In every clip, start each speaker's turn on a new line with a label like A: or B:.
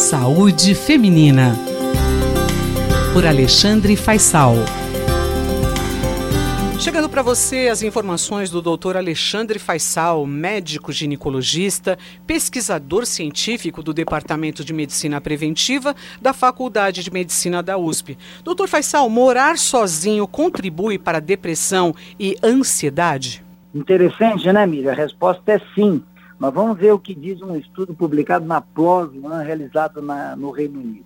A: Saúde Feminina. Por Alexandre Faisal. Chegando para você as informações do Dr. Alexandre Faisal, médico ginecologista, pesquisador científico do Departamento de Medicina Preventiva da Faculdade de Medicina da USP. Dr. Faisal, morar sozinho contribui para a depressão e ansiedade?
B: Interessante, né, Miriam? A resposta é sim. Mas vamos ver o que diz um estudo publicado na PLOS, né, realizado na, no Reino Unido.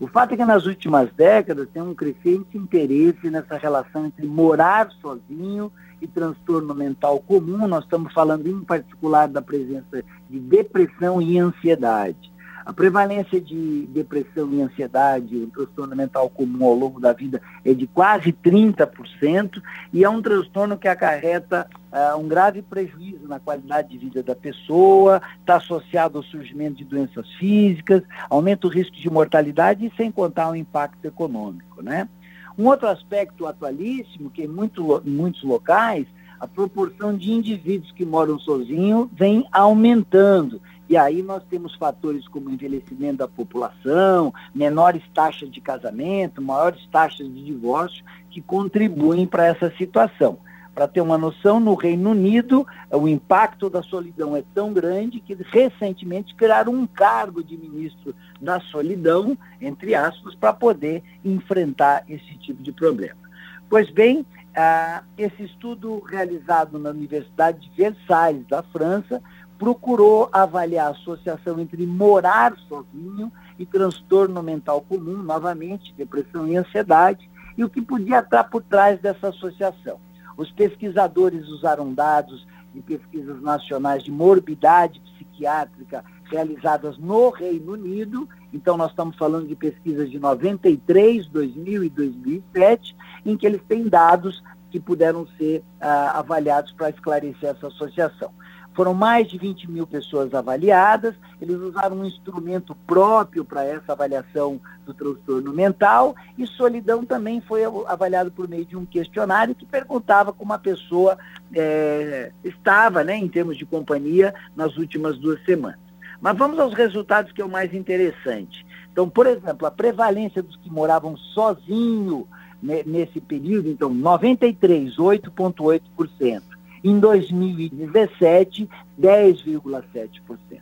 B: O fato é que nas últimas décadas tem um crescente interesse nessa relação entre morar sozinho e transtorno mental comum. Nós estamos falando em particular da presença de depressão e ansiedade. A prevalência de depressão e ansiedade, o transtorno mental comum ao longo da vida é de quase 30% e é um transtorno que acarreta uh, um grave prejuízo na qualidade de vida da pessoa, está associado ao surgimento de doenças físicas, aumenta o risco de mortalidade e sem contar o impacto econômico. Né? Um outro aspecto atualíssimo, que em, muito, em muitos locais, a proporção de indivíduos que moram sozinhos vem aumentando. E aí nós temos fatores como envelhecimento da população, menores taxas de casamento, maiores taxas de divórcio, que contribuem para essa situação. Para ter uma noção, no Reino Unido, o impacto da solidão é tão grande que recentemente criaram um cargo de ministro da solidão, entre aspas, para poder enfrentar esse tipo de problema. Pois bem, ah, esse estudo realizado na Universidade de Versailles, da França, procurou avaliar a associação entre morar sozinho e transtorno mental comum, novamente, depressão e ansiedade, e o que podia estar por trás dessa associação. Os pesquisadores usaram dados de pesquisas nacionais de morbidade psiquiátrica realizadas no Reino Unido, então nós estamos falando de pesquisas de 93, 2000 e 2007, em que eles têm dados que puderam ser ah, avaliados para esclarecer essa associação. Foram mais de 20 mil pessoas avaliadas, eles usaram um instrumento próprio para essa avaliação do transtorno mental e solidão também foi avaliado por meio de um questionário que perguntava como a pessoa é, estava né, em termos de companhia nas últimas duas semanas. Mas vamos aos resultados que é o mais interessante. Então, por exemplo, a prevalência dos que moravam sozinho nesse período, então 93, 8,8%. Em 2017, 10,7%.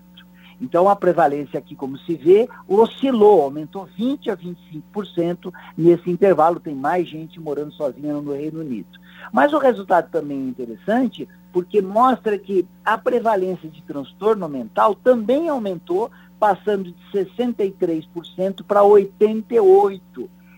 B: Então, a prevalência aqui, como se vê, oscilou, aumentou 20% a 25% nesse intervalo. Tem mais gente morando sozinha no Reino Unido. Mas o resultado também é interessante, porque mostra que a prevalência de transtorno mental também aumentou, passando de 63% para 88%.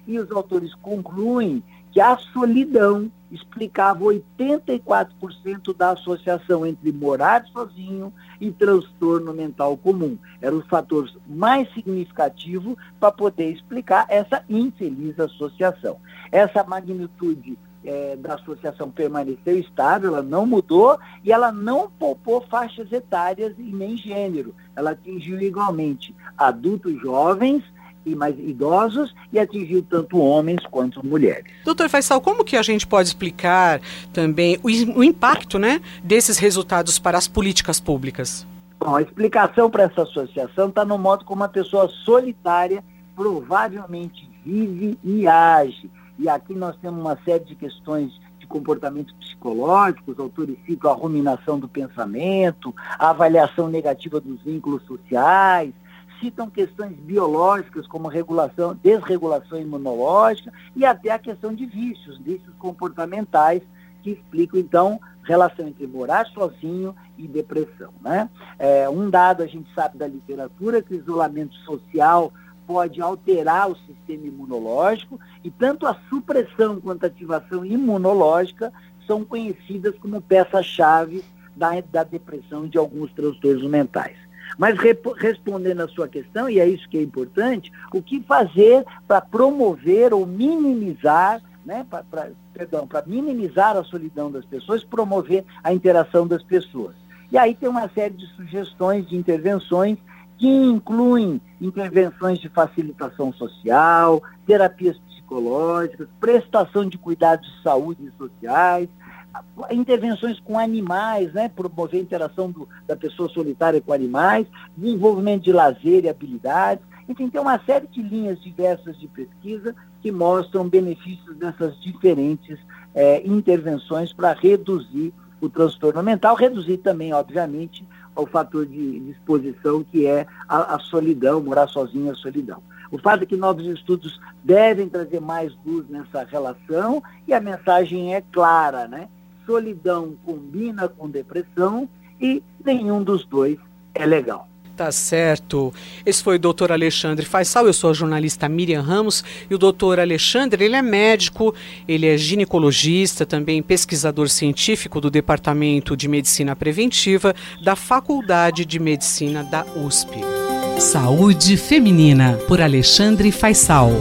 B: E os autores concluem que a solidão explicava 84% da associação entre morar sozinho e transtorno mental comum. Era o fator mais significativo para poder explicar essa infeliz associação. Essa magnitude é, da associação permaneceu estável, ela não mudou e ela não poupou faixas etárias e nem gênero. Ela atingiu igualmente adultos jovens, e mais idosos e atingiu tanto homens quanto mulheres.
A: Doutor Faisal, como que a gente pode explicar também o, o impacto né, desses resultados para as políticas públicas?
B: Bom, a explicação para essa associação está no modo como uma pessoa solitária provavelmente vive e age. E aqui nós temos uma série de questões de comportamentos psicológicos, autores citam a ruminação do pensamento, a avaliação negativa dos vínculos sociais, citam questões biológicas como regulação, desregulação imunológica e até a questão de vícios, vícios comportamentais que explicam então relação entre morar sozinho e depressão. Né? É, um dado a gente sabe da literatura que o isolamento social pode alterar o sistema imunológico e tanto a supressão quanto a ativação imunológica são conhecidas como peças-chave da, da depressão e de alguns transtornos mentais. Mas respondendo à sua questão, e é isso que é importante, o que fazer para promover ou minimizar, né, pra, pra, perdão, para minimizar a solidão das pessoas, promover a interação das pessoas. E aí tem uma série de sugestões, de intervenções, que incluem intervenções de facilitação social, terapias psicológicas, prestação de cuidados de saúde e sociais, intervenções com animais, né? promover a interação do, da pessoa solitária com animais, desenvolvimento de lazer e habilidades, Enfim, tem uma série de linhas diversas de pesquisa que mostram benefícios dessas diferentes é, intervenções para reduzir o transtorno mental, reduzir também, obviamente, o fator de, exposição que é a, a solidão, morar sozinho a solidão. O fato é que novos estudos devem trazer mais luz nessa relação e a mensagem é clara, né? Solidão combina com depressão e nenhum dos dois é legal.
A: Tá certo. Esse foi o doutor Alexandre Faisal, eu sou a jornalista Miriam Ramos, e o doutor Alexandre, ele é médico, ele é ginecologista, também pesquisador científico do Departamento de Medicina Preventiva da Faculdade de Medicina da USP.
C: Saúde Feminina, por Alexandre Faisal.